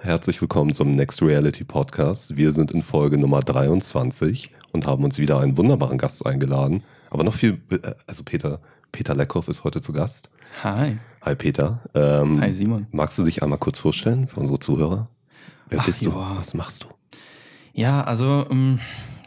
Herzlich willkommen zum Next Reality Podcast. Wir sind in Folge Nummer 23 und haben uns wieder einen wunderbaren Gast eingeladen. Aber noch viel, äh, also Peter, Peter Leckhoff ist heute zu Gast. Hi. Hi Peter. Ähm, Hi Simon. Magst du dich einmal kurz vorstellen für unsere Zuhörer? Wer Ach, bist du? ja. Was machst du? Ja, also, ähm,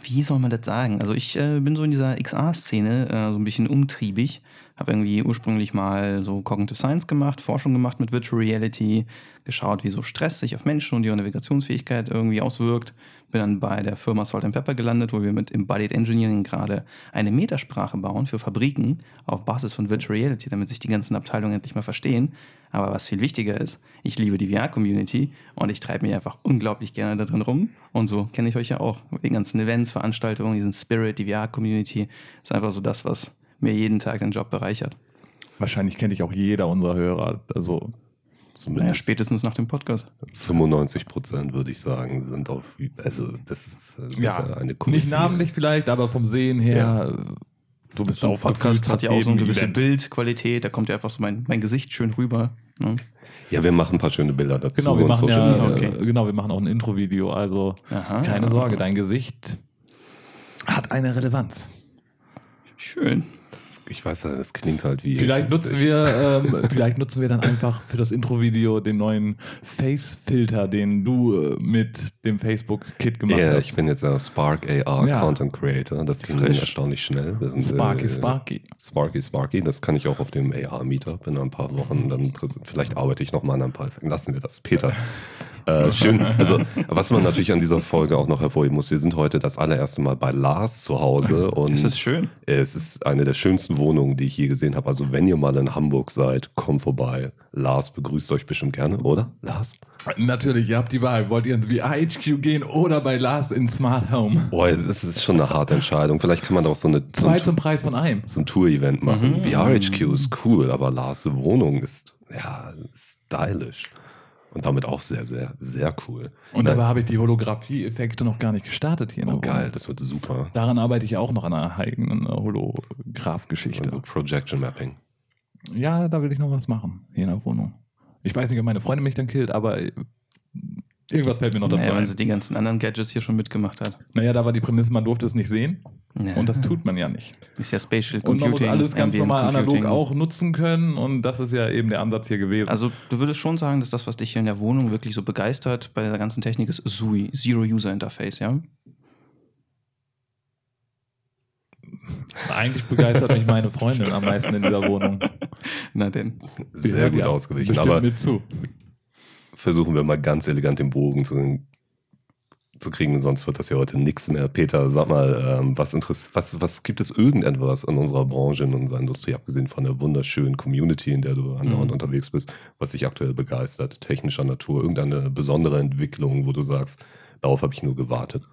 wie soll man das sagen? Also, ich äh, bin so in dieser XR-Szene äh, so ein bisschen umtriebig. Habe irgendwie ursprünglich mal so Cognitive Science gemacht, Forschung gemacht mit Virtual Reality, geschaut, wie so Stress sich auf Menschen und ihre Navigationsfähigkeit irgendwie auswirkt. Bin dann bei der Firma Salt Pepper gelandet, wo wir mit Embodied Engineering gerade eine Metasprache bauen für Fabriken auf Basis von Virtual Reality, damit sich die ganzen Abteilungen endlich mal verstehen. Aber was viel wichtiger ist, ich liebe die VR-Community und ich treibe mich einfach unglaublich gerne da drin rum. Und so kenne ich euch ja auch. Die ganzen Events, Veranstaltungen, diesen Spirit, die VR-Community ist einfach so das, was mir jeden Tag den Job bereichert. Wahrscheinlich kennt dich auch jeder unserer Hörer. Also, Naja, Zumindest spätestens nach dem Podcast. 95 Prozent würde ich sagen, sind auf, also das ist, das ist ja, eine nicht namentlich vielleicht, aber vom Sehen her, du bist auch Podcast hat ja auch so eine gewisse Event. Bildqualität, da kommt ja einfach so mein, mein Gesicht schön rüber. Ne? Ja, wir machen ein paar schöne Bilder dazu. Genau, wir und machen ja, okay. genau, wir machen auch ein Intro-Video, also Aha. keine Sorge, dein Gesicht hat eine Relevanz. Schön. Ich weiß ja, das klingt halt wie. Vielleicht nutzen wir, ähm, vielleicht nutzen wir dann einfach für das Intro-Video den neuen Face-Filter, den du äh, mit dem Facebook-Kit gemacht Ja, hast. ich bin jetzt ja Spark AR Ja. Content Creator. Das ging Frisch. erstaunlich schnell. Sind, Sparky, äh, Sparky. Sparky, Sparky. Das kann ich auch auf dem AR-Meetup in ein paar Wochen dann. Vielleicht arbeite ich nochmal an ein paar. Lassen wir das. Peter. äh, schön. Also, was man natürlich an dieser Folge auch noch hervorheben muss, wir sind heute das allererste Mal bei Lars zu Hause und Das ist schön. es ist eine der schönsten Wohnungen, die ich je gesehen habe. Also, wenn ihr mal in Hamburg seid, kommt vorbei. Lars begrüßt euch bestimmt gerne, oder? Lars? Natürlich, ihr habt die Wahl. Wollt ihr ins VR-HQ gehen oder bei Lars in Smart Home? Boah, das ist schon eine harte Entscheidung. Vielleicht kann man auch so eine so Zwei zum Preis von einem. so ein Tour-Event machen. Mhm. VRHQ ist cool, aber Lars Wohnung ist ja stylisch. Und damit auch sehr, sehr, sehr cool. Und dabei habe ich die Holographie-Effekte noch gar nicht gestartet hier. in der Oh, geil, das wird super. Daran arbeite ich auch noch an einer eigenen äh, Holograph-Geschichte. Also Projection Mapping. Ja, da will ich noch was machen hier in der Wohnung. Ich weiß nicht, ob meine Freundin mich dann killt, aber äh, irgendwas fällt mir noch dazu Naja, wenn ein. sie die ganzen anderen Gadgets hier schon mitgemacht hat. Naja, da war die Prämisse, man durfte es nicht sehen. Ja. Und das tut man ja nicht. Ist ja Spatial Und man Computing. muss alles ganz normal analog Computing. auch nutzen können. Und das ist ja eben der Ansatz hier gewesen. Also du würdest schon sagen, dass das, was dich hier in der Wohnung wirklich so begeistert bei der ganzen Technik ist SUI, Zero User Interface, ja? Eigentlich begeistert mich meine Freundin am meisten in dieser Wohnung. Na denn. Sehr hört gut bestimmt Aber mit zu. Versuchen wir mal ganz elegant den Bogen zu, zu kriegen, sonst wird das ja heute nichts mehr. Peter, sag mal, ähm, was, was, was gibt es irgendetwas in unserer Branche, in unserer Industrie, abgesehen von der wunderschönen Community, in der du andauernd Mhm. unterwegs bist, was dich aktuell begeistert, technischer Natur, irgendeine besondere Entwicklung, wo du sagst, darauf habe ich nur gewartet.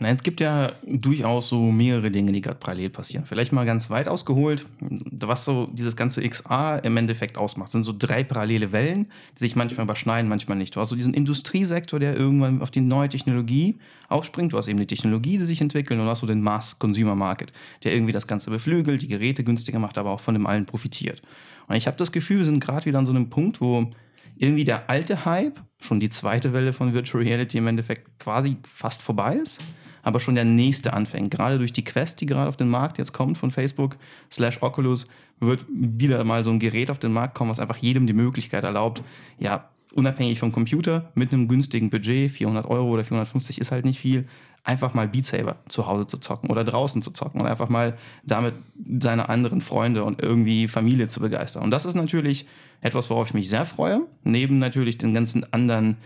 Es gibt ja durchaus so mehrere Dinge, die gerade parallel passieren. Vielleicht mal ganz weit ausgeholt, was so dieses ganze XR im Endeffekt ausmacht, sind so drei parallele Wellen, die sich manchmal überschneiden, manchmal nicht. Du hast so diesen Industriesektor, der irgendwann auf die neue Technologie aufspringt. Du hast eben die Technologie, die sich entwickelt und du hast so den Mass-Consumer-Market, der irgendwie das Ganze beflügelt, die Geräte günstiger macht, aber auch von dem allen profitiert. Und ich habe das Gefühl, wir sind gerade wieder an so einem Punkt, wo irgendwie der alte Hype, schon die zweite Welle von Virtual Reality im Endeffekt quasi fast vorbei ist, aber schon der nächste anfängt. Gerade durch die Quest, die gerade auf den Markt jetzt kommt von Facebook slash Oculus, wird wieder mal so ein Gerät auf den Markt kommen, was einfach jedem die Möglichkeit erlaubt, ja, unabhängig vom Computer, mit einem günstigen Budget, 400 Euro oder 450 ist halt nicht viel, einfach mal Beat Saber zu Hause zu zocken oder draußen zu zocken und einfach mal damit seine anderen Freunde und irgendwie Familie zu begeistern. Und das ist natürlich etwas, worauf ich mich sehr freue, neben natürlich den ganzen anderen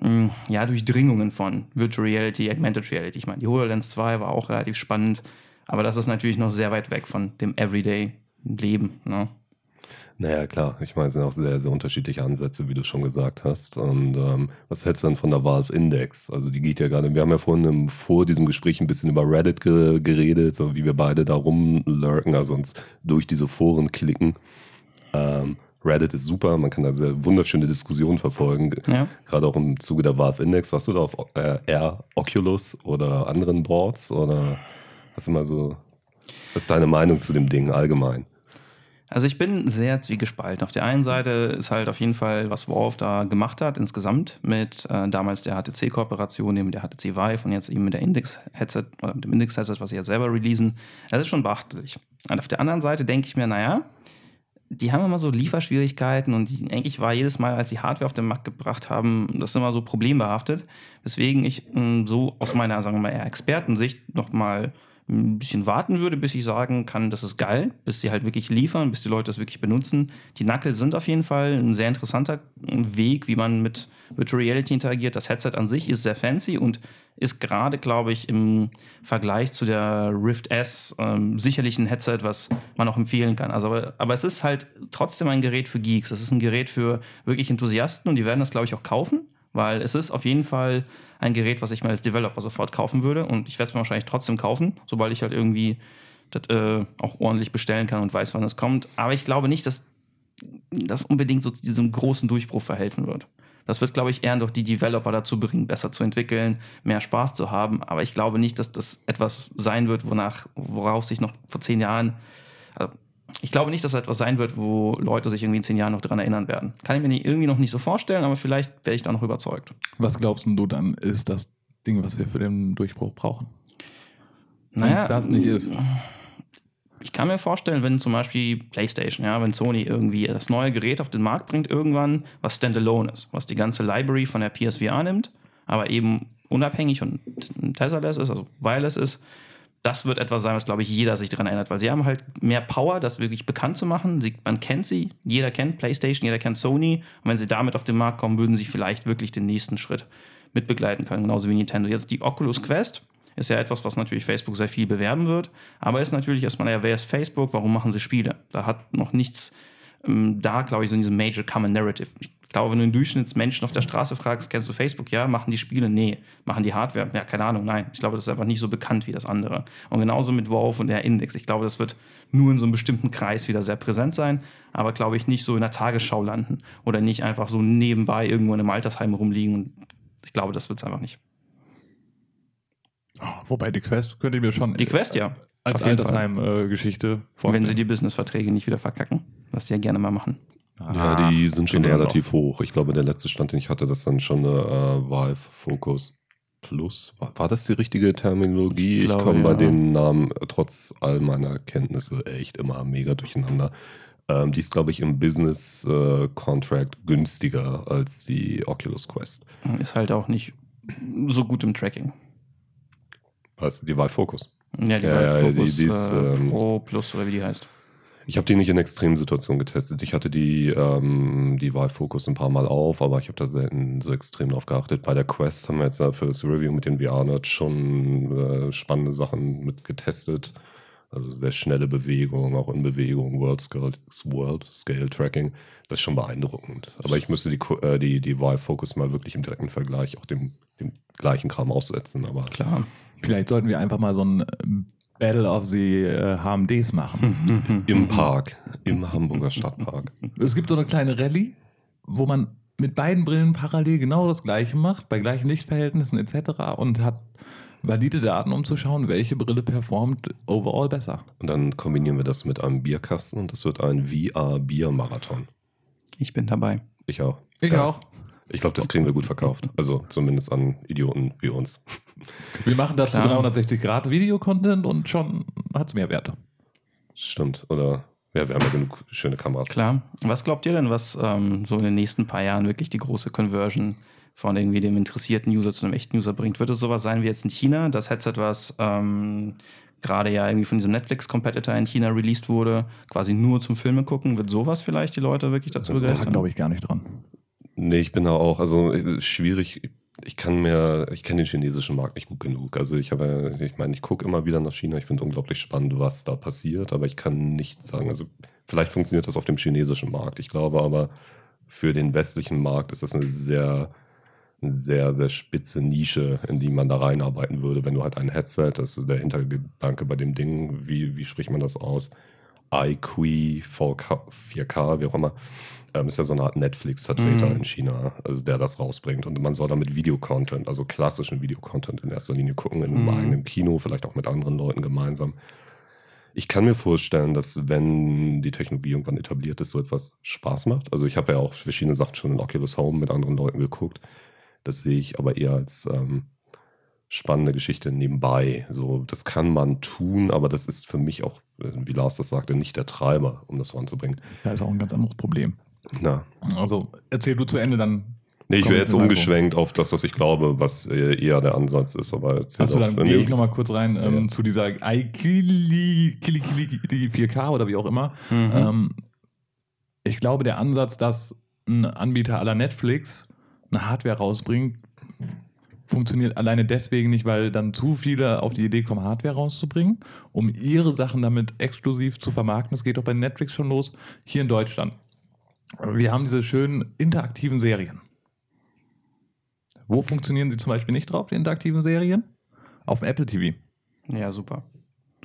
mh, ja, Durchdringungen von Virtual Reality, Augmented Reality. Ich meine, die HoloLens 2 war auch relativ spannend, aber das ist natürlich noch sehr weit weg von dem Everyday-Leben. Ne? Naja, klar. Ich meine, es sind auch sehr, sehr unterschiedliche Ansätze, wie du schon gesagt hast. Und ähm, was hältst du dann von der Valve Index? Also die geht ja gerade, wir haben ja vorhin im, vor diesem Gespräch ein bisschen über Reddit ge geredet, so wie wir beide da rumlurken, also uns durch diese Foren klicken. Ähm, Reddit ist super, man kann da sehr wunderschöne Diskussionen verfolgen. Ja. Gerade auch im Zuge der Valve Index. Warst du da auf äh, Air Oculus oder anderen Boards? Oder hast du mal so Was ist deine Meinung zu dem Ding allgemein? Also ich bin sehr zwiegespalten. Auf der einen Seite ist halt auf jeden Fall, was Valve da gemacht hat insgesamt mit äh, damals der HTC-Kooperation, eben der HTC Vive und jetzt eben mit der Index-Headset oder mit dem Index-Headset, was sie jetzt selber releasen. Das ist schon beachtlich. Und auf der anderen Seite denke ich mir, naja, die haben immer so Lieferschwierigkeiten und die, eigentlich war jedes Mal, als sie Hardware auf den Markt gebracht haben, das immer so problembehaftet. Weswegen ich mh, so aus meiner, sagen wir mal, eher Expertensicht nochmal ein bisschen warten würde, bis ich sagen kann, das ist geil, bis die halt wirklich liefern, bis die Leute das wirklich benutzen. Die Knuckle sind auf jeden Fall ein sehr interessanter Weg, wie man mit Virtual Reality interagiert. Das Headset an sich ist sehr fancy und ist gerade, glaube ich, im Vergleich zu der Rift S ähm, sicherlich ein Headset, was man auch empfehlen kann. Also, aber, aber es ist halt trotzdem ein Gerät für Geeks. Es ist ein Gerät für wirklich Enthusiasten und die werden das, glaube ich, auch kaufen, weil es ist auf jeden Fall ein Gerät, was ich mir als Developer sofort kaufen würde. Und ich werde es mir wahrscheinlich trotzdem kaufen, sobald ich halt irgendwie das äh, auch ordentlich bestellen kann und weiß, wann es kommt. Aber ich glaube nicht, dass das unbedingt so zu diesem großen Durchbruch verhelfen wird. Das wird, glaube ich, eher durch die Developer dazu bringen, besser zu entwickeln, mehr Spaß zu haben. Aber ich glaube nicht, dass das etwas sein wird, wonach, worauf sich noch vor zehn Jahren, also ich glaube nicht, dass das etwas sein wird, wo Leute sich irgendwie in zehn Jahren noch daran erinnern werden. Kann ich mir irgendwie noch nicht so vorstellen, aber vielleicht werde ich da noch überzeugt. Was glaubst du dann, ist das Ding, was wir für den Durchbruch brauchen? Naja, Wenn's das nicht ist. Ich kann mir vorstellen, wenn zum Beispiel PlayStation, ja, wenn Sony irgendwie das neue Gerät auf den Markt bringt, irgendwann, was standalone ist, was die ganze Library von der PSVR nimmt, aber eben unabhängig und tesserless ist, also wireless ist, das wird etwas sein, was, glaube ich, jeder sich daran erinnert, weil sie haben halt mehr Power, das wirklich bekannt zu machen. Sie, man kennt sie, jeder kennt PlayStation, jeder kennt Sony. Und wenn sie damit auf den Markt kommen, würden sie vielleicht wirklich den nächsten Schritt mitbegleiten können, genauso wie Nintendo. Jetzt die Oculus Quest ist ja etwas, was natürlich Facebook sehr viel bewerben wird, aber ist natürlich erstmal, ja, wer ist Facebook, warum machen sie Spiele? Da hat noch nichts ähm, da, glaube ich, so in diesem Major Common Narrative. Ich glaube, wenn du einen Durchschnittsmenschen auf der Straße fragst, kennst du Facebook? Ja, machen die Spiele? Nee. Machen die Hardware? Ja, keine Ahnung, nein. Ich glaube, das ist einfach nicht so bekannt wie das andere. Und genauso mit Valve und der Index. Ich glaube, das wird nur in so einem bestimmten Kreis wieder sehr präsent sein, aber glaube ich nicht so in der Tagesschau landen oder nicht einfach so nebenbei irgendwo in einem Altersheim rumliegen. Und ich glaube, das wird es einfach nicht. Wobei die Quest könnte ich mir schon Die Quest, ja. als auf jeden Fall. Altersheim-Geschichte vorstellen. Wenn sie die Businessverträge nicht wieder verkacken, was die ja gerne mal machen. Ja, die sind schon relativ hoch. Ich glaube, der letzte Stand, den ich hatte, das dann schon eine äh, Valve Focus Plus. War, war das die richtige Terminologie? Ich Ich, komme bei ja. den Namen äh, trotz all meiner Kenntnisse echt immer mega durcheinander. Ähm, die ist, glaube ich, im Business äh, Contract günstiger als die Oculus Quest. Ist halt auch nicht so gut im Tracking. Weißt du, die Valve Focus. Ja, die Valve ja, die- Focus die ist, äh, ähm, Pro Plus oder wie die heißt. Ich habe die nicht in extremen Situationen getestet. Ich hatte die, ähm, die Valve Focus ein paar Mal auf, aber ich habe da selten so extrem drauf geachtet. Bei der Quest haben wir jetzt für das Review mit den VR-Nerds schon äh, spannende Sachen mit getestet. Also sehr schnelle Bewegung, auch in Bewegung, World Scale, World Scale Tracking. Das ist schon beeindruckend. Aber ich müsste die, äh, die, die Valve Focus mal wirklich im direkten Vergleich auch dem, dem gleichen Kram aussetzen. Aber Klar. Vielleicht sollten wir einfach mal so ein äh, Battle of the äh, HMDs machen. im Park, im Hamburger Stadtpark. Es gibt so eine kleine Rallye, wo man mit beiden Brillen parallel genau das gleiche macht, bei gleichen Lichtverhältnissen etc. und hat valide Daten, um zu schauen, welche Brille performt overall besser. Und dann kombinieren wir das mit einem Bierkasten und das wird ein VR-Bier-Marathon. Ich bin dabei. Ich auch. Ich Ja. auch. Ich glaube, das kriegen wir gut verkauft. Also zumindest an Idioten wie uns. Wir machen dazu Klar. 360 Grad Videocontent und schon hat es mehr Werte. Stimmt. Oder ja, wir haben ja genug schöne Kameras. Klar. Was glaubt ihr denn, was ähm, so in den nächsten paar Jahren wirklich die große Conversion von irgendwie dem interessierten User zu einem echten User bringt? Wird es sowas sein wie jetzt in China? Das Headset, was ähm, gerade ja irgendwie von diesem Netflix-Competitor in China released wurde, quasi nur zum Filme gucken, wird sowas vielleicht die Leute wirklich dazu Also, Da begeistern? glaube ich gar nicht dran. Nee, ich bin da auch, also schwierig. Ich kann mir, ich kenne den chinesischen Markt nicht gut genug. Also ich habe, ich meine, ich gucke immer wieder nach China. Ich finde unglaublich spannend, was da passiert, aber ich kann nicht sagen, also vielleicht funktioniert das auf dem chinesischen Markt. Ich glaube aber, für den westlichen Markt ist das eine sehr, sehr, sehr spitze Nische, in die man da reinarbeiten würde, wenn du halt ein Headset, das ist der Hintergedanke bei dem Ding, wie, wie spricht man das aus? iQII 4K, 4K, wie auch immer, ähm, ist ja so eine Art Netflix-Vertreter Mhm. in China, also der das rausbringt. Und man soll damit Videocontent, also klassischen Videocontent in erster Linie gucken, in einem Mhm. eigenen Kino, vielleicht auch mit anderen Leuten gemeinsam. Ich kann mir vorstellen, dass wenn die Technologie irgendwann etabliert ist, so etwas Spaß macht. Also ich habe ja auch verschiedene Sachen schon in Oculus Home mit anderen Leuten geguckt. Das sehe ich aber eher als ähm, spannende Geschichte nebenbei. So, das kann man tun, aber das ist für mich auch, wie Lars das sagte, nicht der Treiber, um das voranzubringen. Da ist auch ein ganz anderes Problem. Na, Also erzähl du zu Ende, dann. nee, ich wäre jetzt umgeschwenkt auf das, was ich glaube, was äh, eher der Ansatz ist. Aber Achso, doch. dann gehe ich nochmal kurz rein ähm, Ja. zu dieser iKili Kili, Kili, 4K oder wie auch immer. Mhm. Ähm, ich glaube, der Ansatz, dass ein Anbieter aller Netflix eine Hardware rausbringt, funktioniert alleine deswegen nicht, weil dann zu viele auf die Idee kommen, Hardware rauszubringen, um ihre Sachen damit exklusiv zu vermarkten. Das geht doch bei Netflix schon los, hier in Deutschland. Wir haben diese schönen interaktiven Serien. Wo funktionieren sie zum Beispiel nicht drauf, die interaktiven Serien? Auf dem Apple TV. Ja, super.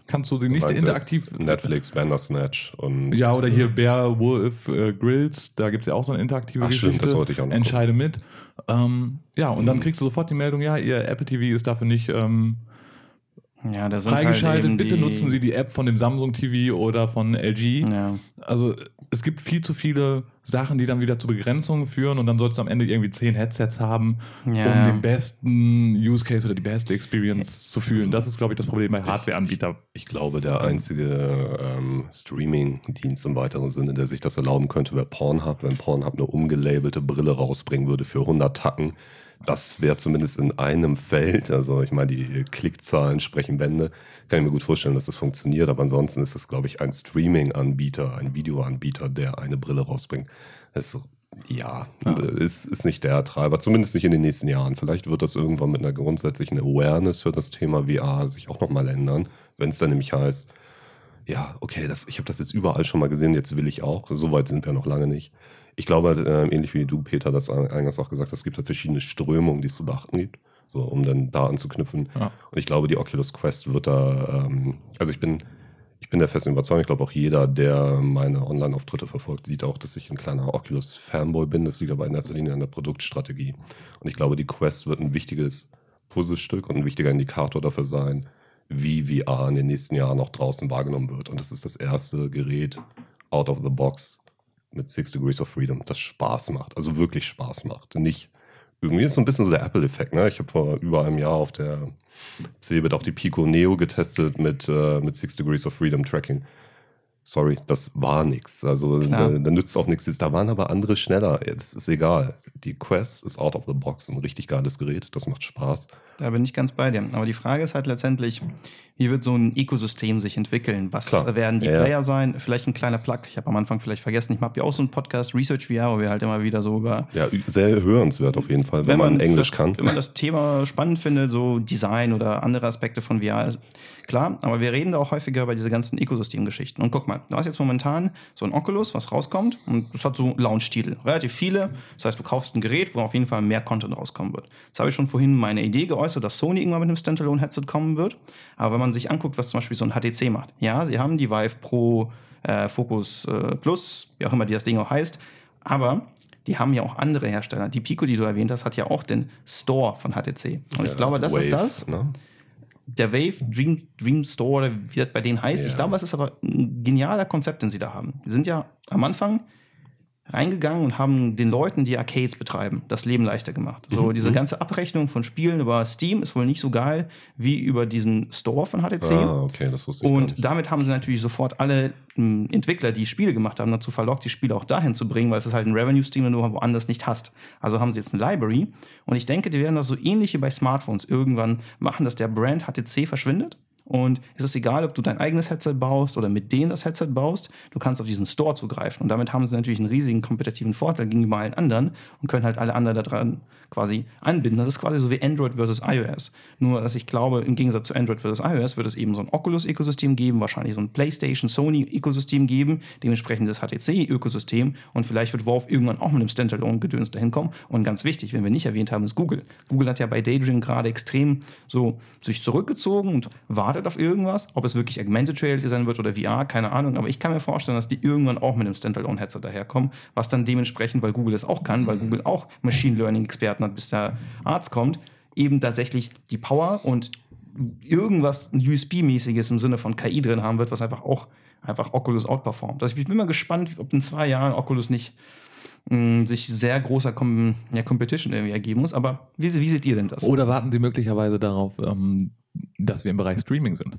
Kannst du sie nicht interaktiv. Netflix, Bandersnatch und. Ja, oder hier Bear Wolf äh, Grills, da gibt es ja auch so eine interaktive Ach, Geschichte. stimmt, das wollte ich auch noch. Entscheide mit. Ähm, ja, und dann Mhm. kriegst du sofort die Meldung, ja, ihr Apple TV ist dafür nicht ähm, Ja, da sind freigeschaltet. halt Bitte nutzen Sie die App von dem Samsung TV oder von LG. Ja. Also es gibt viel zu viele Sachen, die dann wieder zu Begrenzungen führen und dann solltest du am Ende irgendwie zehn Headsets haben, Ja. um den besten Use Case oder die beste Experience zu fühlen. Also, das ist, glaube ich, das Problem bei Hardware-Anbietern. Ich glaube, der einzige ähm, Streaming-Dienst im weiteren Sinne, der sich das erlauben könnte, wäre Pornhub. Wenn Pornhub eine umgelabelte Brille rausbringen würde für 100 Tacken, das wäre zumindest in einem Feld. Also ich meine, die Klickzahlen sprechen Bände. Kann ich mir gut vorstellen, dass das funktioniert. Aber ansonsten ist es, glaube ich, ein Streaming-Anbieter, ein Videoanbieter, der eine Brille rausbringt. Das ist, ja, Ja. Ist, ist nicht der Treiber. Zumindest nicht in den nächsten Jahren. Vielleicht wird das irgendwann mit einer grundsätzlichen Awareness für das Thema VR sich auch nochmal ändern. Wenn es dann nämlich heißt, ja, okay, das, ich habe das jetzt überall schon mal gesehen, jetzt will ich auch. So weit sind wir noch lange nicht. Ich glaube, äh, ähnlich wie du, Peter, das eingangs auch gesagt hast, es gibt halt verschiedene Strömungen, die es zu beachten gibt, so um dann da anzuknüpfen. Ja. Und ich glaube, die Oculus Quest wird da, ähm, also ich bin, ich bin der festen Überzeugung, ich glaube auch jeder, der meine Online-Auftritte verfolgt, sieht auch, dass ich ein kleiner Oculus-Fanboy bin. Das liegt aber in erster Linie an der Produktstrategie. Und ich glaube, die Quest wird ein wichtiges Puzzlestück und ein wichtiger Indikator dafür sein, wie VR in den nächsten Jahren auch draußen wahrgenommen wird. Und das ist das erste Gerät out of the box mit Six Degrees of Freedom, das Spaß macht, also wirklich Spaß macht. Nicht irgendwie ist so ein bisschen so der Apple-Effekt. Ne? Ich habe vor über einem Jahr auf der Cebit auch die Pico Neo getestet mit, äh, mit Six Degrees of Freedom Tracking. Sorry, das war nichts. Also Klar. da, da nützt auch nichts. Da waren aber andere schneller. Das ist egal. Die Quest ist out of the box, ein richtig geiles Gerät. Das macht Spaß. Da bin ich ganz bei dir. Aber die Frage ist halt letztendlich, wie wird so ein Ökosystem sich entwickeln? Was Klar. werden die Ja. Player sein? Vielleicht ein kleiner Plug. Ich habe am Anfang vielleicht vergessen, ich habe ja auch so einen Podcast, Research VR, wo wir halt immer wieder so über Ja, sehr hörenswert auf jeden Fall, wenn, man, Englisch das, kann. Wenn man das Thema spannend findet, so Design oder andere Aspekte von VR, klar, aber wir reden da auch häufiger über diese ganzen Ökosystemgeschichten. Und guck mal, du hast jetzt momentan so ein Oculus, was rauskommt und das hat so Launch-Titel, relativ viele. Das heißt, du kaufst ein Gerät, wo auf jeden Fall mehr Content rauskommen wird. Jetzt habe ich schon vorhin meine Idee geäußert, dass Sony irgendwann mit einem Standalone-Headset kommen wird. Aber wenn man sich anguckt, was zum Beispiel so ein HTC macht, ja, sie haben die Vive Pro äh, Focus äh, Plus, wie auch immer die das Ding auch heißt, aber die haben ja auch andere Hersteller. Die Pico, die du erwähnt hast, hat ja auch den Store von HTC. Und ich Ja, glaube, das ist Wave, das. Ne? Der Wave Dream, Dream Store, oder wie das bei denen heißt. Ja. Ich glaube, es ist aber ein genialer Konzept, den sie da haben. Die sind ja am Anfang reingegangen und haben den Leuten, die Arcades betreiben, das Leben leichter gemacht. So, Mhm, diese mhm. ganze Abrechnung von Spielen über Steam ist wohl nicht so geil wie über diesen Store von HTC. Ah, okay, das wusste ich Und damit haben sie natürlich sofort alle m, Entwickler, die Spiele gemacht haben, dazu verlockt, die Spiele auch dahin zu bringen, weil es ist halt ein Revenue-Stream, den du woanders nicht hast. Also haben sie jetzt eine Library. Und ich denke, die werden das so ähnlich wie bei Smartphones irgendwann machen, dass der Brand HTC verschwindet. Und es ist egal, ob du dein eigenes Headset baust oder mit denen das Headset baust, du kannst auf diesen Store zugreifen. Und damit haben sie natürlich einen riesigen kompetitiven Vorteil gegenüber allen anderen und können halt alle anderen daran quasi anbinden. Das ist quasi so wie Android versus iOS. Nur, dass ich glaube, im Gegensatz zu Android versus iOS wird es eben so ein Oculus-Ökosystem geben, wahrscheinlich so ein PlayStation, Sony-Ökosystem geben, dementsprechend das HTC-Ökosystem und vielleicht wird Valve irgendwann auch mit einem Standalone-Gedöns dahin kommen. Und ganz wichtig, wenn wir nicht erwähnt haben, ist Google. Google hat ja bei Daydream gerade extrem so sich zurückgezogen und wartet auf irgendwas. Ob es wirklich Augmented Reality sein wird oder VR, keine Ahnung. Aber ich kann mir vorstellen, dass die irgendwann auch mit einem Standalone-Headset daherkommen, was dann dementsprechend, weil Google das auch kann, weil Google auch Machine Learning-Experten hat, bis der Arzt kommt, eben tatsächlich die Power und irgendwas USB-mäßiges im Sinne von KI drin haben wird, was einfach auch einfach Oculus outperformt. Also ich bin mal gespannt, ob in zwei Jahren Oculus nicht mh, sich sehr großer Com ja, Competition irgendwie ergeben muss. Aber wie, wie seht ihr denn das? Oder warten Sie möglicherweise darauf, ähm, dass wir im Bereich Streaming sind?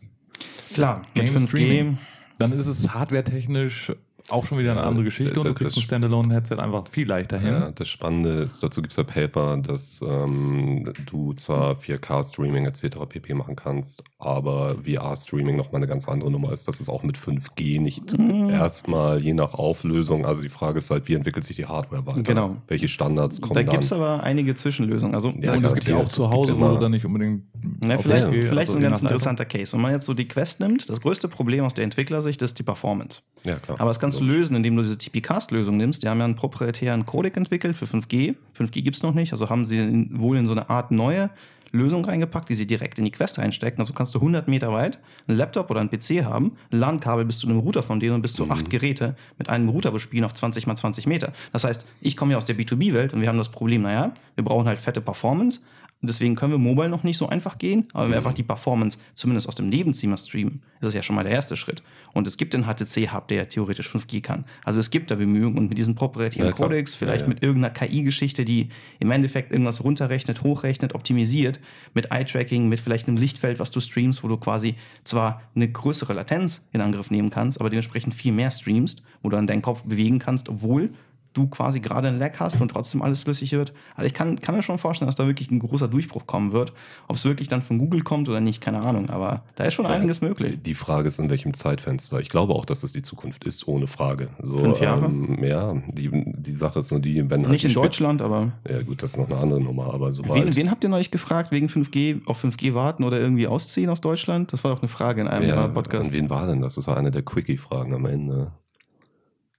Klar, mit Game 5G. Streaming. Dann ist es hardwaretechnisch auch schon wieder eine Ja, andere Geschichte und du das- kriegst ein das- Standalone-Headset einfach viel leichter hin. Ja, das Spannende ist, dazu gibt es ja Paper, dass ähm, du zwar 4K-Streaming etc. pp. machen kannst, aber VR-Streaming nochmal eine ganz andere Nummer ist, dass es auch mit 5G nicht Mhm. erstmal je nach Auflösung, also die Frage ist halt, wie entwickelt sich die Hardware weiter? Genau. Welche Standards kommen Da dann? gibt es aber einige Zwischenlösungen. Also, Ja, und das- es gibt ja auch es zu Hause, wo du dann nicht unbedingt. Na, vielleicht 4G, vielleicht also so ein ganz interessanter Case. Wenn man jetzt so die Quest nimmt, das größte Problem aus der Entwicklersicht ist die Performance. Ja, klar. Aber das kannst du lösen, indem du diese TP-Cast-Lösung nimmst. Die haben ja einen proprietären Codec entwickelt für 5G. 5G gibt es noch nicht, also haben sie in, wohl in so eine Art neue Lösung reingepackt, die sie direkt in die Quest reinstecken. Also kannst du 100 Meter weit einen Laptop oder einen PC haben, ein LAN-Kabel bis zu einem Router von denen und bis zu Mhm. acht Geräte mit einem Router bespielen auf 20 mal 20 Meter. Das heißt, ich komme ja aus der B2B-Welt und wir haben das Problem, naja, wir brauchen halt fette Performance. Deswegen können wir mobile noch nicht so einfach gehen, aber wenn wir Mhm. einfach die Performance zumindest aus dem Nebenzimmer streamen, ist das ja schon mal der erste Schritt. Und es gibt den HTC-Hub, der ja theoretisch 5G kann. Also es gibt da Bemühungen und mit diesen proprietären Ja. Codecs, vielleicht Ja, ja. mit irgendeiner KI-Geschichte, die im Endeffekt irgendwas runterrechnet, hochrechnet, optimisiert, mit Eye-Tracking, mit vielleicht einem Lichtfeld, was du streamst, wo du quasi zwar eine größere Latenz in Angriff nehmen kannst, aber dementsprechend viel mehr streamst, wo du dann deinen Kopf bewegen kannst, obwohl du quasi gerade einen Lag hast und trotzdem alles flüssig wird. Also ich kann, kann mir schon vorstellen, dass da wirklich ein großer Durchbruch kommen wird. Ob es wirklich dann von Google kommt oder nicht, keine Ahnung. Aber da ist schon Ja, einiges möglich. Die Frage ist, in welchem Zeitfenster. Ich glaube auch, dass es die Zukunft ist, ohne Frage. So, Fünf Jahre? Ähm, ja, die, die Sache ist nur die, wenn halt Nicht in Deutschland, aber Ja, gut, das ist noch eine andere Nummer, aber sobald. wen, wen habt ihr neulich gefragt, wegen 5G, auf 5G warten oder irgendwie ausziehen aus Deutschland? Das war doch eine Frage in einem ja, eurer an wen war denn das? Das war eine der Quickie-Fragen am Ende.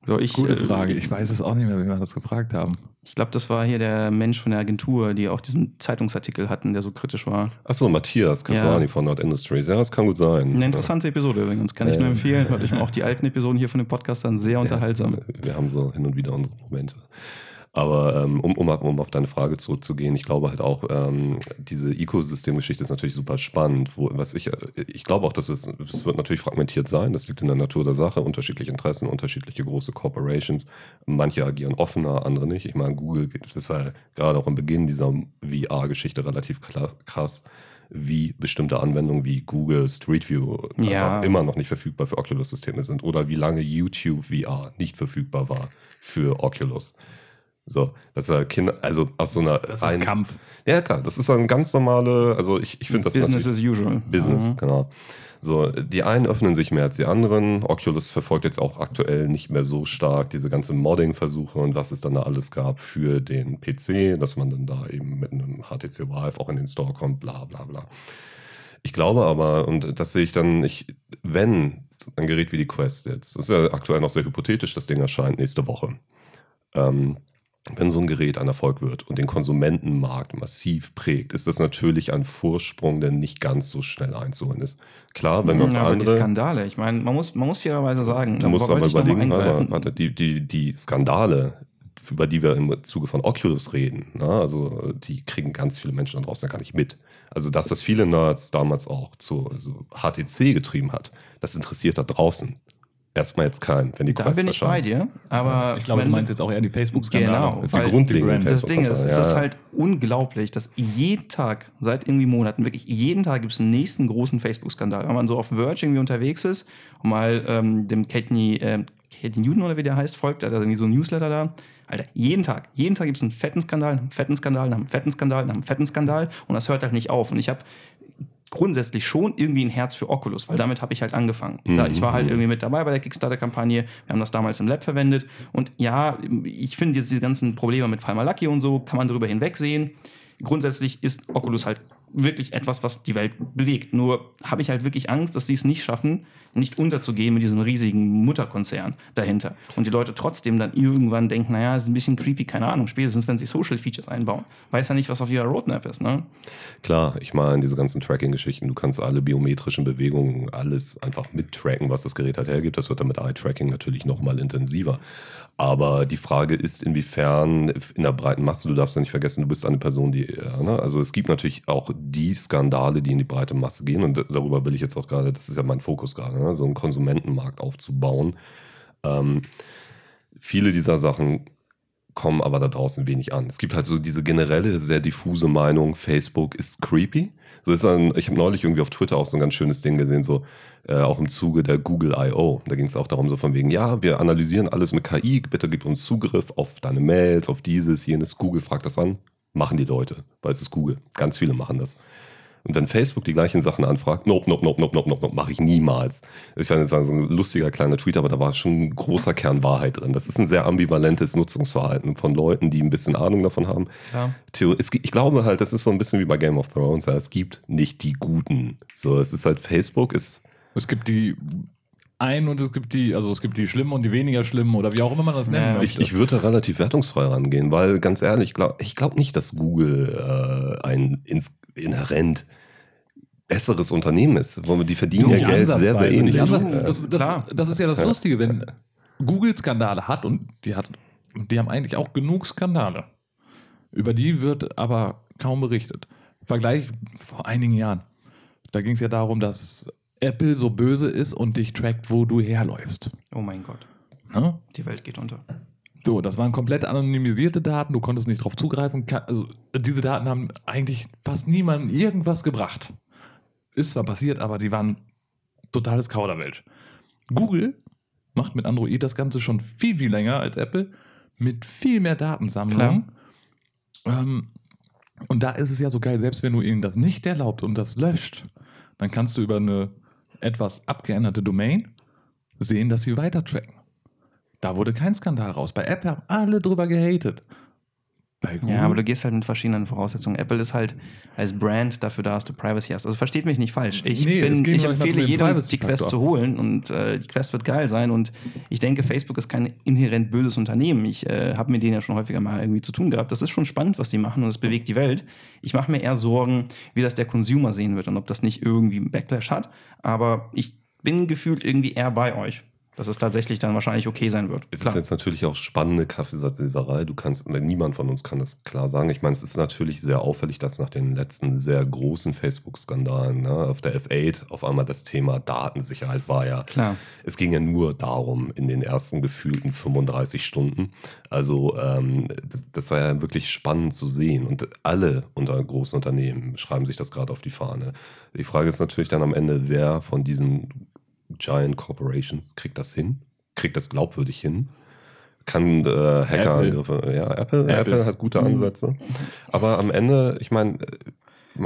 So, ich, Gute äh, Frage. Ich weiß es auch nicht mehr, wie wir das gefragt haben. Ich glaube, das war hier der Mensch von der Agentur, die auch diesen Zeitungsartikel hatten, der so kritisch war. Achso, Matthias Kaswani Ja. von Nord Industries. Ja, das kann gut sein. Eine interessante Episode übrigens, kann ich nur Ja. empfehlen. Hört euch mal auch die alten Episoden hier von den Podcastern sehr unterhaltsam. Wir haben so hin und wieder unsere Momente. Aber ähm, um, um, um auf deine Frage zurückzugehen, ich glaube halt auch, ähm, diese Ecosystem-Geschichte ist natürlich super spannend. Wo, was ich, äh, ich glaube auch, dass es, es wird natürlich fragmentiert sein, das liegt in der Natur der Sache, unterschiedliche Interessen, unterschiedliche große Corporations. Manche agieren offener, andere nicht. Ich meine, Google, das war ja gerade auch am Beginn dieser VR-Geschichte relativ krass, wie bestimmte Anwendungen wie Google Street View Ja. einfach immer noch nicht verfügbar für Oculus-Systeme sind oder wie lange YouTube VR nicht verfügbar war für Oculus. So, das ist ja Kinder, also aus so einer rein- Kampf. Ja, klar, das ist ein ganz normale, also ich, ich finde das Business as usual. Business, Mhm. genau. So, die einen öffnen sich mehr als die anderen. Oculus verfolgt jetzt auch aktuell nicht mehr so stark diese ganze Modding-Versuche und was es dann da alles gab für den PC, dass man dann da eben mit einem HTC Vive auch in den Store kommt, bla bla bla. Ich glaube aber, und das sehe ich dann, ich, wenn ein Gerät wie die Quest jetzt, das ist ja aktuell noch sehr hypothetisch, das Ding erscheint nächste Woche. Ähm, wenn so ein Gerät ein Erfolg wird und den Konsumentenmarkt massiv prägt, ist das natürlich ein Vorsprung, der nicht ganz so schnell einzuholen ist. Klar, wenn wir uns Ja, aber die andere. Skandale, ich meine, man muss, man muss fairerweise sagen, Du musst aber überlegen, aber, warte, die, die, die Skandale, über die wir im Zuge von Oculus reden, ne, also die kriegen ganz viele Menschen da draußen gar nicht mit. Also das, was viele Nerds damals auch zu so HTC getrieben hat, das interessiert da draußen erstmal jetzt keinen, wenn die Da Quest bin ich bei dir, aber ich glaube, wenn du meinst jetzt auch eher die Facebook-Skandale. Genau, Die weil grundlegenden das Ding ist, Facebook-Skandale, es ist ja. halt unglaublich, dass jeden Tag, seit irgendwie Monaten, wirklich jeden Tag gibt es einen nächsten großen Facebook-Skandal. Wenn man so auf Verge irgendwie unterwegs ist und mal ähm, dem Katie, ähm, Katie Newton oder wie der heißt, folgt, der hat irgendwie so ein Newsletter da. Alter, jeden Tag, jeden Tag gibt es einen fetten Skandal, einen fetten Skandal, einen fetten Skandal, einen fetten Skandal und das hört halt nicht auf. Und ich habe grundsätzlich schon irgendwie ein Herz für Oculus, weil damit habe ich halt angefangen. Da, ich war halt Mhm. irgendwie mit dabei bei der Kickstarter-Kampagne. Wir haben das damals im Lab verwendet. Und ja, ich finde jetzt diese ganzen Probleme mit Palmer Lucky und so, kann man darüber hinwegsehen. Grundsätzlich ist Oculus halt wirklich etwas, was die Welt bewegt. Nur habe ich halt wirklich Angst, dass die es nicht schaffen, nicht unterzugehen mit diesem riesigen Mutterkonzern dahinter. Und die Leute trotzdem dann irgendwann denken, naja, ist ein bisschen creepy, keine Ahnung, spätestens wenn sie Social Features einbauen. Weiß ja nicht, was auf ihrer Roadmap ist, ne? Klar, ich meine, diese ganzen Tracking-Geschichten, du kannst alle biometrischen Bewegungen, alles einfach mittracken, was das Gerät halt hergibt. Das wird dann mit Eye-Tracking natürlich nochmal intensiver. Aber die Frage ist, inwiefern in der breiten Masse, du darfst ja nicht vergessen, du bist eine Person, die, ne? also es gibt natürlich auch die Skandale, die in die breite Masse gehen und darüber will ich jetzt auch gerade, das ist ja mein Fokus gerade, ne? so einen Konsumentenmarkt aufzubauen. Ähm, viele dieser Sachen kommen aber da draußen wenig an. Es gibt halt so diese generelle, sehr diffuse Meinung, Facebook ist creepy. So ist dann, ich habe neulich irgendwie auf Twitter auch so ein ganz schönes Ding gesehen, so äh, auch im Zuge der Google I.O. Da ging es auch darum, so von wegen, ja, wir analysieren alles mit KI, bitte gib uns Zugriff auf deine Mails, auf dieses, jenes. Google fragt das an, machen die Leute, weil es ist Google. Ganz viele machen das. Und wenn Facebook die gleichen Sachen anfragt, nope, nope, nope, nope, nope, nope, nope mache ich niemals. Ich fand, das war so ein lustiger kleiner Tweet, aber da war schon ein großer Kern Wahrheit drin. Das ist ein sehr ambivalentes Nutzungsverhalten von Leuten, die ein bisschen Ahnung davon haben. Ja. Ich glaube halt, das ist so ein bisschen wie bei Game of Thrones. Es gibt nicht die Guten. So, es ist halt Facebook, ist. Es gibt die ein und es gibt die, also es gibt die schlimmen und die weniger schlimmen oder wie auch immer man das nennen Ja, Ich, möchte. ich würde da relativ wertungsfrei rangehen, weil ganz ehrlich, ich glaube ich glaub nicht, dass Google äh, ein ins, inhärent besseres Unternehmen ist. Wo die verdienen Die ja Geld sehr, sehr ähnlich. Ja. das, das, das ist ja das Ja. Lustige, wenn Google Skandale hat und die hat, die haben eigentlich auch genug Skandale. Über die wird aber kaum berichtet. Vergleich vor einigen Jahren. Da ging es ja darum, dass Apple so böse ist und dich trackt, wo du herläufst. Oh mein Gott, Ne? die Welt geht unter. So, das waren komplett anonymisierte Daten, du konntest nicht drauf zugreifen. Also, diese Daten haben eigentlich fast niemandem irgendwas gebracht. Ist zwar passiert, aber die waren totales Kauderwelsch. Google macht mit Android das Ganze schon viel, viel länger als Apple, mit viel mehr Datensammlung. Ähm, und da ist es ja so geil, selbst wenn du ihnen das nicht erlaubt und das löscht, dann kannst du über eine etwas abgeänderte Domain sehen, dass sie weiter tracken. Da wurde kein Skandal raus. Bei Apple haben alle drüber gehatet. Ja, aber du gehst halt mit verschiedenen Voraussetzungen. Apple ist halt als Brand dafür da, dass du Privacy hast. Also versteht mich nicht falsch. Ich, Nee, bin, ich empfehle jedem, die. Quest zu holen und äh, die Quest wird geil sein. Und ich denke, Facebook ist kein inhärent böses Unternehmen. Ich äh, habe mit denen ja schon häufiger mal irgendwie zu tun gehabt. Das ist schon spannend, was die machen und es bewegt die Welt. Ich mache mir eher Sorgen, wie das der Consumer sehen wird und ob das nicht irgendwie einen Backlash hat. Aber ich bin gefühlt irgendwie eher bei euch. Dass es tatsächlich dann wahrscheinlich okay sein wird. Es ist jetzt natürlich auch spannende Kaffeesatzleserei. Du kannst, niemand von uns kann das klar sagen. Ich meine, es ist natürlich sehr auffällig, dass nach den letzten sehr großen Facebook-Skandalen ne, auf der F8 auf einmal das Thema Datensicherheit war ja. Klar. Es ging ja nur darum in den ersten gefühlten 35 Stunden. Also ähm, das, das war ja wirklich spannend zu sehen. Und alle unter großen Unternehmen schreiben sich das gerade auf die Fahne. Die Frage ist natürlich dann am Ende, wer von diesen Giant Corporations kriegt das hin? Kriegt das glaubwürdig hin? Kann äh, Hackerangriffe, ja, Apple, Apple. Apple. hat gute Mhm. Ansätze. Aber am Ende, ich meine,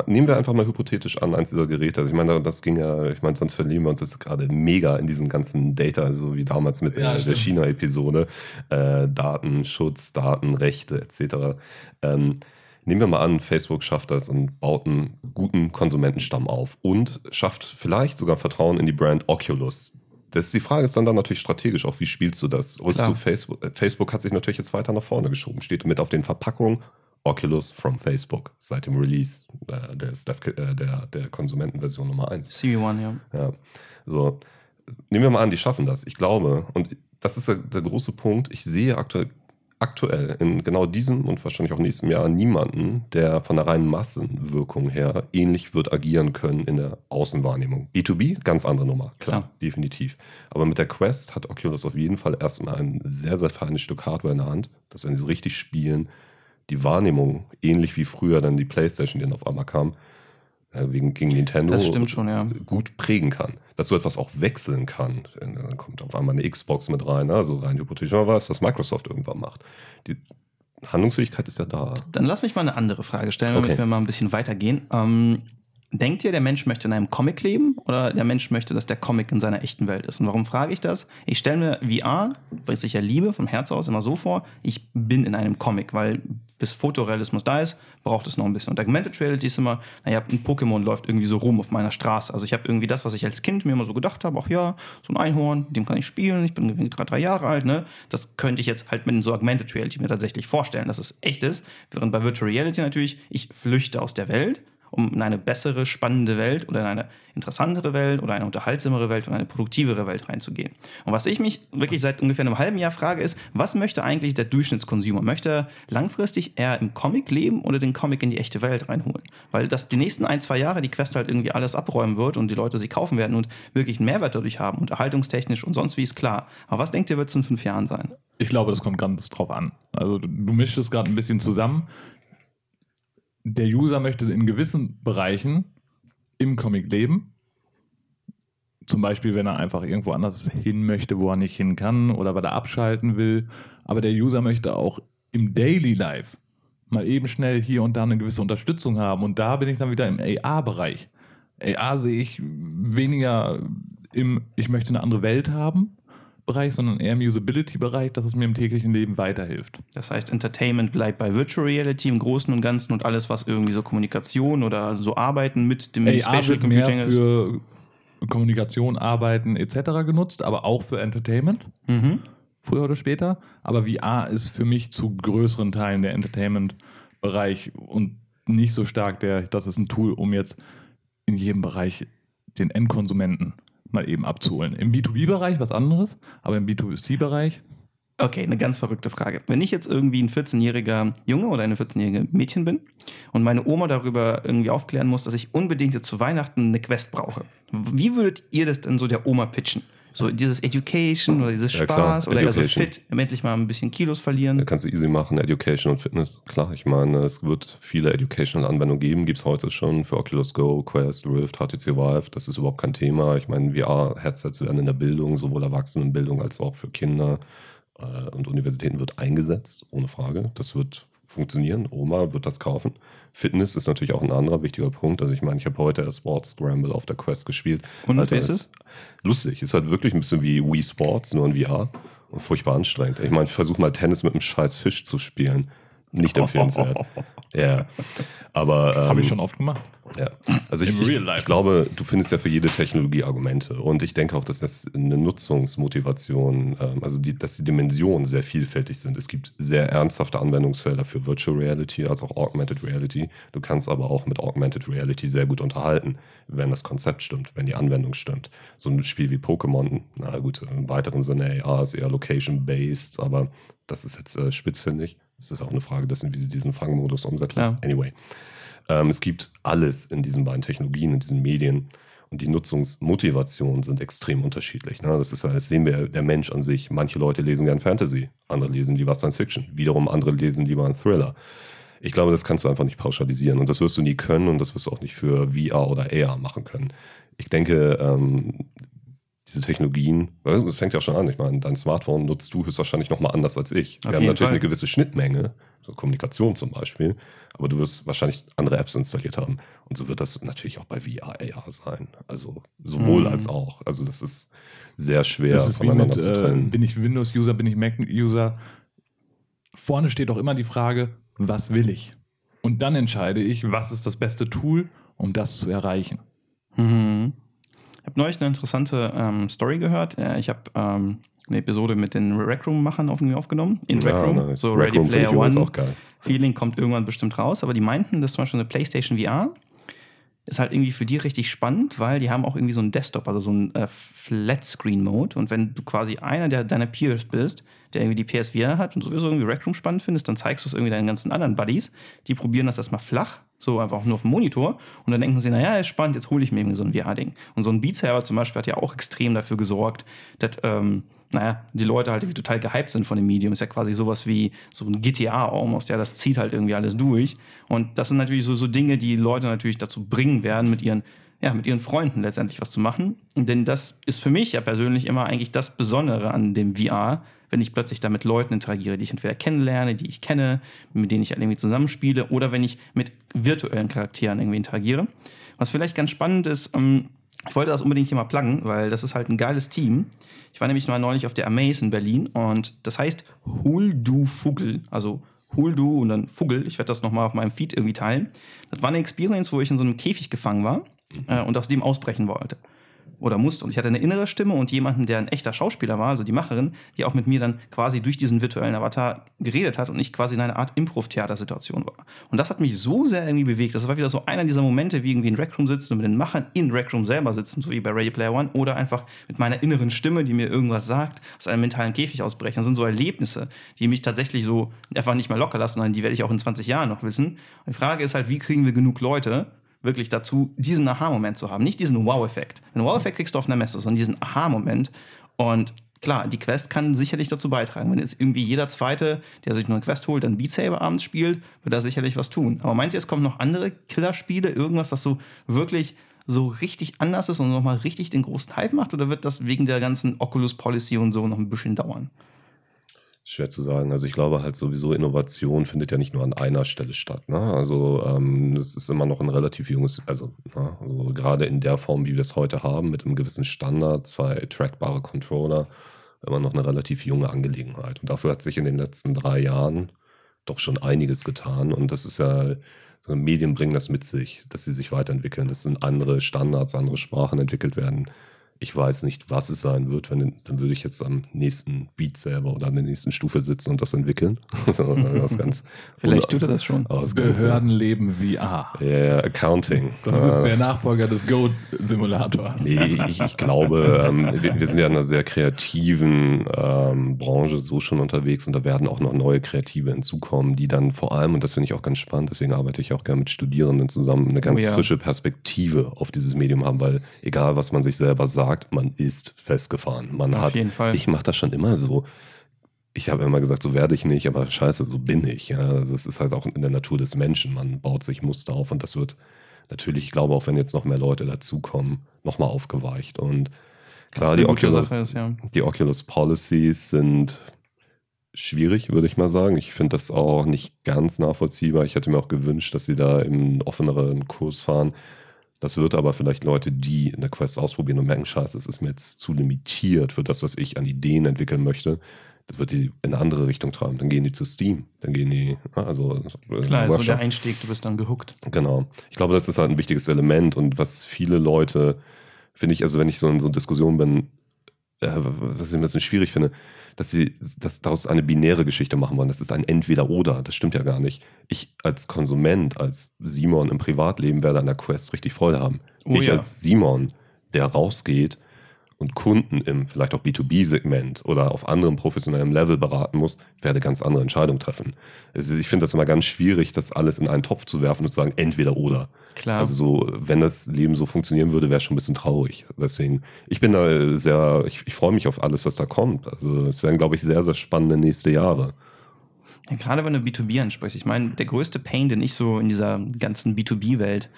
nehmen wir einfach mal hypothetisch an, eins dieser Geräte. Also ich meine, das ging ja, ich meine, sonst verlieren wir uns jetzt gerade mega in diesen ganzen Data, so wie damals mit Ja, der, der. China-Episode, äh, Datenschutz, Datenrechte etc. Ähm, nehmen wir mal an, Facebook schafft das und baut einen guten Konsumentenstamm auf und schafft vielleicht sogar Vertrauen in die Brand Oculus. Das, die Frage ist dann, dann natürlich strategisch auch, wie spielst du das? Rückst du Facebook? äh, Facebook hat sich natürlich jetzt weiter nach vorne geschoben, steht mit auf den Verpackungen Oculus from Facebook seit dem Release äh, der, äh, der, der Konsumentenversion Nummer 1. CV1, ja. Ja, so. Nehmen wir mal an, die schaffen das. Ich glaube, und das ist der, der große Punkt, ich sehe aktuell, aktuell in genau diesem und wahrscheinlich auch nächstem Jahr niemanden, der von der reinen Massenwirkung her ähnlich wird agieren können in der Außenwahrnehmung. B2B, ganz andere Nummer, klar, Klar. definitiv. Aber mit der Quest hat Oculus auf jeden Fall erstmal ein sehr, sehr feines Stück Hardware in der Hand, dass wenn sie es richtig spielen, die Wahrnehmung, ähnlich wie früher dann die Playstation, die dann auf einmal kam, äh, wegen, gegen Nintendo Das stimmt schon, ja. gut prägen kann. Dass so etwas auch wechseln kann. Dann kommt auf einmal eine Xbox mit rein, also rein hypothetisch mal was, was Microsoft irgendwann macht. Die Handlungsfähigkeit ist ja da. Dann lass mich mal eine andere Frage stellen, damit Okay. wir mal ein bisschen weitergehen. Ähm, Denkt ihr, der Mensch möchte in einem Comic leben oder der Mensch möchte, dass der Comic in seiner echten Welt ist? Und warum frage ich das? Ich stelle mir VR, was ich ja liebe, vom Herz aus immer so vor, ich bin in einem Comic, weil bis Fotorealismus da ist, braucht es noch ein bisschen. Und Augmented Reality ist immer, naja, ein Pokémon läuft irgendwie so rum auf meiner Straße. Also ich habe irgendwie das, was ich als Kind mir immer so gedacht habe, ach ja, so ein Einhorn, dem kann ich spielen, ich bin gerade drei Jahre alt, ne? Das könnte ich jetzt halt mit so Augmented Reality mir tatsächlich vorstellen, dass es echt ist. Während bei Virtual Reality natürlich, ich flüchte aus der Welt um in eine bessere, spannende Welt oder in eine interessantere Welt oder eine unterhaltsamere Welt oder eine produktivere Welt reinzugehen. Und was ich mich wirklich seit ungefähr einem halben Jahr frage, ist, was möchte eigentlich der Durchschnittskonsumer? Möchte er langfristig eher im Comic leben oder den Comic in die echte Welt reinholen? Weil das die nächsten ein, zwei Jahre die Quest halt irgendwie alles abräumen wird und die Leute sie kaufen werden und wirklich einen Mehrwert dadurch haben, unterhaltungstechnisch und sonst wie ist klar. Aber was denkt ihr, wird es in fünf Jahren sein? Ich glaube, das kommt ganz drauf an. Also du, du mischst es gerade ein bisschen zusammen der User möchte in gewissen Bereichen im Comic leben. Zum Beispiel, wenn er einfach irgendwo anders hin möchte, wo er nicht hin kann oder weil er abschalten will. Aber der User möchte auch im Daily Life mal eben schnell hier und da eine gewisse Unterstützung haben. Und da bin ich dann wieder im AR-Bereich. AR sehe ich weniger im, ich möchte eine andere Welt haben, Bereich, sondern eher im Usability-Bereich, dass es mir im täglichen Leben weiterhilft. Das heißt, Entertainment bleibt bei Virtual Reality im Großen und Ganzen und alles, was irgendwie so Kommunikation oder so Arbeiten mit dem AR Spatial Computing ist. für Kommunikation, Arbeiten etc. genutzt, aber auch für Entertainment. Mhm. Früher oder später. Aber VR ist für mich zu größeren Teilen der Entertainment-Bereich und nicht so stark der, das ist ein Tool, um jetzt in jedem Bereich den Endkonsumenten mal eben abzuholen. Im B2B-Bereich was anderes, aber im B2C-Bereich. Okay, eine ganz verrückte Frage. Wenn ich jetzt irgendwie ein 14-jähriger Junge oder eine 14-jährige Mädchen bin und meine Oma darüber irgendwie aufklären muss, dass ich unbedingt jetzt zu Weihnachten eine Quest brauche, wie würdet ihr das denn so der Oma pitchen? So dieses Education oder dieses Spaß ja, oder eher so fit, endlich mal ein bisschen Kilos verlieren. Da kannst du easy machen, Education und Fitness. Klar, ich meine, es wird viele Educational-Anwendungen geben, gibt es heute schon für Oculus Go, Quest, Rift, HTC Vive. Das ist überhaupt kein Thema. Ich meine, VR-Headsets werden in der Bildung, sowohl Erwachsenenbildung als auch für Kinder äh, und Universitäten wird eingesetzt, ohne Frage. Das wird funktionieren. Oma wird das kaufen. Fitness ist natürlich auch ein anderer wichtiger Punkt. Also ich meine, ich habe heute erst Sports Scramble auf der Quest gespielt. Und Alter, ist es? Lustig. Ist halt wirklich ein bisschen wie Wii Sports, nur in VR. Und furchtbar anstrengend. Ich meine, ich versuche mal Tennis mit einem scheiß Fisch zu spielen. Nicht empfehlenswert. Ja. Aber. Ähm, Habe ich schon oft gemacht. Ja. Also ich, ich, ich, glaube, du findest ja für jede Technologie Argumente. Und ich denke auch, dass das eine Nutzungsmotivation, ähm, also die, dass die Dimensionen sehr vielfältig sind. Es gibt sehr ernsthafte Anwendungsfelder für Virtual Reality, als auch Augmented Reality. Du kannst aber auch mit Augmented Reality sehr gut unterhalten, wenn das Konzept stimmt, wenn die Anwendung stimmt. So ein Spiel wie Pokémon, na gut, im weiteren Sinne AR ist eher location-based, aber das ist jetzt äh, spitzfindig. Es ist auch eine Frage dessen, wie sie diesen Fangmodus umsetzen. Ja. Anyway. Ähm, es gibt alles in diesen beiden Technologien, in diesen Medien. Und die Nutzungsmotivationen sind extrem unterschiedlich. Ne? Das, ist, das sehen wir, der Mensch an sich. Manche Leute lesen gern Fantasy, andere lesen lieber Science Fiction. Wiederum andere lesen lieber einen Thriller. Ich glaube, das kannst du einfach nicht pauschalisieren. Und das wirst du nie können und das wirst du auch nicht für VR oder AR machen können. Ich denke, ähm, diese Technologien, das fängt ja schon an. Ich meine, dein Smartphone nutzt du höchstwahrscheinlich nochmal anders als ich. Auf Wir haben natürlich Fall. eine gewisse Schnittmenge, so Kommunikation zum Beispiel, aber du wirst wahrscheinlich andere Apps installiert haben. Und so wird das natürlich auch bei VR, AR sein. Also sowohl mhm. als auch. Also das ist sehr schwer das ist voneinander mit, zu trennen. Äh, bin ich Windows-User, bin ich Mac-User? Vorne steht auch immer die Frage, was will ich? Und dann entscheide ich, was ist das beste Tool, um das zu erreichen. Mhm habe neulich eine interessante ähm, Story gehört. Äh, ich habe ähm, eine Episode mit den Rec Room-Machern auf, aufgenommen. In ja, Rec Room. Nice. So Rec Ready Room Player One. Auch geil. Feeling kommt irgendwann bestimmt raus. Aber die meinten, dass zum Beispiel eine PlayStation VR ist halt irgendwie für die richtig spannend, weil die haben auch irgendwie so einen Desktop, also so einen äh, Flat-Screen-Mode. Und wenn du quasi einer der deiner Peers bist, der irgendwie die PS4 hat und sowieso irgendwie Rec Room spannend findest, dann zeigst du es irgendwie deinen ganzen anderen Buddies. Die probieren das erstmal flach, so einfach nur auf dem Monitor. Und dann denken sie, naja, ist spannend, jetzt hole ich mir irgendwie so ein VR-Ding. Und so ein Beat Saber zum Beispiel hat ja auch extrem dafür gesorgt, dass, ähm, naja, die Leute halt total gehypt sind von dem Medium. Ist ja quasi sowas wie so ein GTA almost, ja, das zieht halt irgendwie alles durch. Und das sind natürlich so, so Dinge, die Leute natürlich dazu bringen werden, mit ihren ja, mit ihren Freunden letztendlich was zu machen. Denn das ist für mich ja persönlich immer eigentlich das Besondere an dem VR, wenn ich plötzlich da mit Leuten interagiere, die ich entweder kennenlerne, die ich kenne, mit denen ich halt irgendwie zusammenspiele oder wenn ich mit virtuellen Charakteren irgendwie interagiere. Was vielleicht ganz spannend ist, ähm, ich wollte das unbedingt hier mal pluggen, weil das ist halt ein geiles Team. Ich war nämlich mal neulich auf der Amaze in Berlin und das heißt Huldu Fugel, also Huldu und dann Fugel. Ich werde das nochmal auf meinem Feed irgendwie teilen. Das war eine Experience, wo ich in so einem Käfig gefangen war äh, und aus dem ausbrechen wollte oder musste. Und ich hatte eine innere Stimme und jemanden, der ein echter Schauspieler war, also die Macherin, die auch mit mir dann quasi durch diesen virtuellen Avatar geredet hat und ich quasi in einer Art Improv-Theater-Situation war. Und das hat mich so sehr irgendwie bewegt. Das war wieder so einer dieser Momente, wie irgendwie in Rec Room sitzen und mit den Machern in Rec Room selber sitzen, so wie bei Ready Player One, oder einfach mit meiner inneren Stimme, die mir irgendwas sagt, aus einem mentalen Käfig ausbrechen. Das sind so Erlebnisse, die mich tatsächlich so einfach nicht mehr locker lassen, sondern die werde ich auch in 20 Jahren noch wissen. Und die Frage ist halt, wie kriegen wir genug Leute, wirklich dazu, diesen Aha-Moment zu haben. Nicht diesen Wow-Effekt. Den Wow-Effekt kriegst du auf einer Messe, sondern diesen Aha-Moment. Und klar, die Quest kann sicherlich dazu beitragen. Wenn jetzt irgendwie jeder Zweite, der sich nur eine Quest holt, dann Beat Saber abends spielt, wird er sicherlich was tun. Aber meint ihr, es kommen noch andere Killerspiele, irgendwas, was so wirklich so richtig anders ist und nochmal richtig den großen Hype macht? Oder wird das wegen der ganzen Oculus Policy und so noch ein bisschen dauern? Schwer zu sagen. Also ich glaube halt sowieso, Innovation findet ja nicht nur an einer Stelle statt. Ne? Also ähm, ist immer noch ein relativ junges, also, ne? also gerade in der Form, wie wir es heute haben, mit einem gewissen Standard, zwei trackbare Controller, immer noch eine relativ junge Angelegenheit. Und dafür hat sich in den letzten drei Jahren doch schon einiges getan. Und das ist ja, so Medien bringen das mit sich, dass sie sich weiterentwickeln. Das sind andere Standards, andere Sprachen entwickelt werden ich weiß nicht, was es sein wird, wenn, dann würde ich jetzt am nächsten Beat selber oder an der nächsten Stufe sitzen und das entwickeln. das ganz Vielleicht tut er das schon. Behördenleben VR. Ja, yeah, Accounting. Das ist der Nachfolger des Go-Simulators. Nee, ich, ich glaube, ähm, wir, wir, sind ja in einer sehr kreativen ähm, Branche so schon unterwegs und da werden auch noch neue Kreative hinzukommen, die dann vor allem, und das finde ich auch ganz spannend, deswegen arbeite ich auch gerne mit Studierenden zusammen, eine ganz oh ja. frische Perspektive auf dieses Medium haben, weil egal, was man sich selber sagt, sagt, man ist festgefahren. Man Auf hat, jeden Fall. Ich mache das schon immer so. Ich habe immer gesagt, so werde ich nicht, aber scheiße, so bin ich. Ja. Also es ist halt auch in der Natur des Menschen. Man baut sich Muster auf und das wird natürlich, ich glaube, auch wenn jetzt noch mehr Leute dazukommen, nochmal aufgeweicht. Und klar, die Oculus, ist, ja. die Oculus Policies sind schwierig, würde ich mal sagen. Ich finde das auch nicht ganz nachvollziehbar. Ich hätte mir auch gewünscht, dass sie da im offeneren Kurs fahren. Das wird aber vielleicht Leute, die in der Quest ausprobieren und merken, scheiße, es ist mir jetzt zu limitiert für das, was ich an Ideen entwickeln möchte. Das wird die in eine andere Richtung treiben. Dann gehen die zu Steam. Dann gehen die, also. Äh, Klar, so der Einstieg, du bist dann gehuckt. Genau. Ich glaube, das ist halt ein wichtiges Element und was viele Leute, finde ich, also wenn ich so in so einer Diskussion bin, äh, was ich ein bisschen schwierig finde, dass sie das daraus eine binäre Geschichte machen wollen. Das ist ein Entweder-Oder. Das stimmt ja gar nicht. Ich als Konsument, als Simon im Privatleben werde an der Quest richtig Freude haben. Oh, ich ja. als Simon, der rausgeht und Kunden im vielleicht auch B2B-Segment oder auf anderem professionellen Level beraten muss, werde ganz andere Entscheidungen treffen. Also ich finde das immer ganz schwierig, das alles in einen Topf zu werfen und zu sagen, entweder oder. Klar. Also so, wenn das Leben so funktionieren würde, wäre es schon ein bisschen traurig. Deswegen, ich bin da sehr, ich, ich freue mich auf alles, was da kommt. Also es werden, glaube ich, sehr, sehr spannende nächste Jahre. Ja, gerade wenn du B2B ansprichst. Ich meine, der größte Pain, den ich so in dieser ganzen B2B-Welt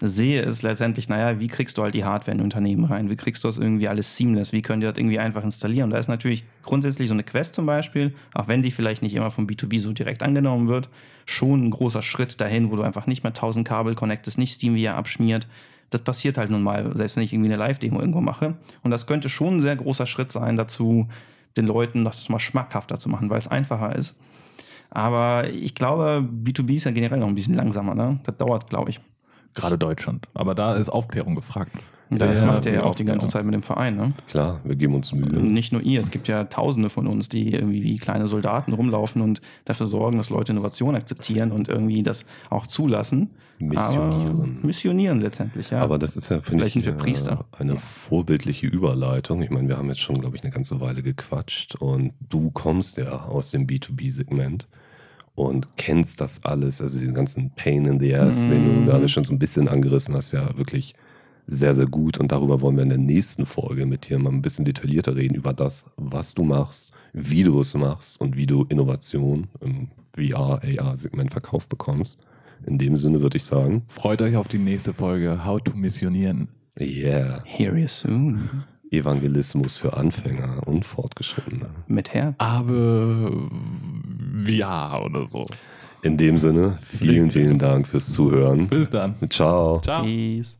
sehe, ist letztendlich, naja, wie kriegst du halt die Hardware in Unternehmen rein? Wie kriegst du das irgendwie alles seamless? Wie können die das irgendwie einfach installieren? Und da ist natürlich grundsätzlich so eine Quest zum Beispiel, auch wenn die vielleicht nicht immer vom B2B so direkt angenommen wird, schon ein großer Schritt dahin, wo du einfach nicht mehr 1000 Kabel connectest, nicht Steam SteamVR abschmiert. Das passiert halt nun mal, selbst wenn ich irgendwie eine Live-Demo irgendwo mache. Und das könnte schon ein sehr großer Schritt sein dazu, den Leuten das mal schmackhafter zu machen, weil es einfacher ist. Aber ich glaube, B2B ist ja generell noch ein bisschen langsamer. Ne? Das dauert, glaube ich. Gerade Deutschland. Aber da ist Aufklärung gefragt. Das ja, macht ihr ja auch die ganze Zeit mit dem Verein, ne? Klar, wir geben uns Mühe. Nicht nur ihr, es gibt ja Tausende von uns, die irgendwie wie kleine Soldaten rumlaufen und dafür sorgen, dass Leute Innovation akzeptieren und irgendwie das auch zulassen. Missionieren. Aber missionieren letztendlich, ja. Aber das ist ja, finde ich, wir Priester. eine vorbildliche Überleitung. Ich meine, wir haben jetzt schon, glaube ich, eine ganze Weile gequatscht und du kommst ja aus dem B2B-Segment und kennst das alles, also den ganzen Pain in the Ass, mm. den du mhm. gerade schon so ein bisschen angerissen hast, ja wirklich sehr, sehr gut. Und darüber wollen wir in der nächsten Folge mit dir mal ein bisschen detaillierter reden, über das, was du machst, wie du es machst und wie du Innovation im VR, AR-Segment verkauft bekommst. In dem Sinne würde ich sagen. Freut euch auf die nächste Folge How to Missionieren. Yeah. Hear you soon. Evangelismus für Anfänger und Fortgeschrittene. Mit Herz. Aber ja oder so. In dem Sinne, vielen, vielen Dank fürs Zuhören. Bis dann. Ciao. Ciao. Peace.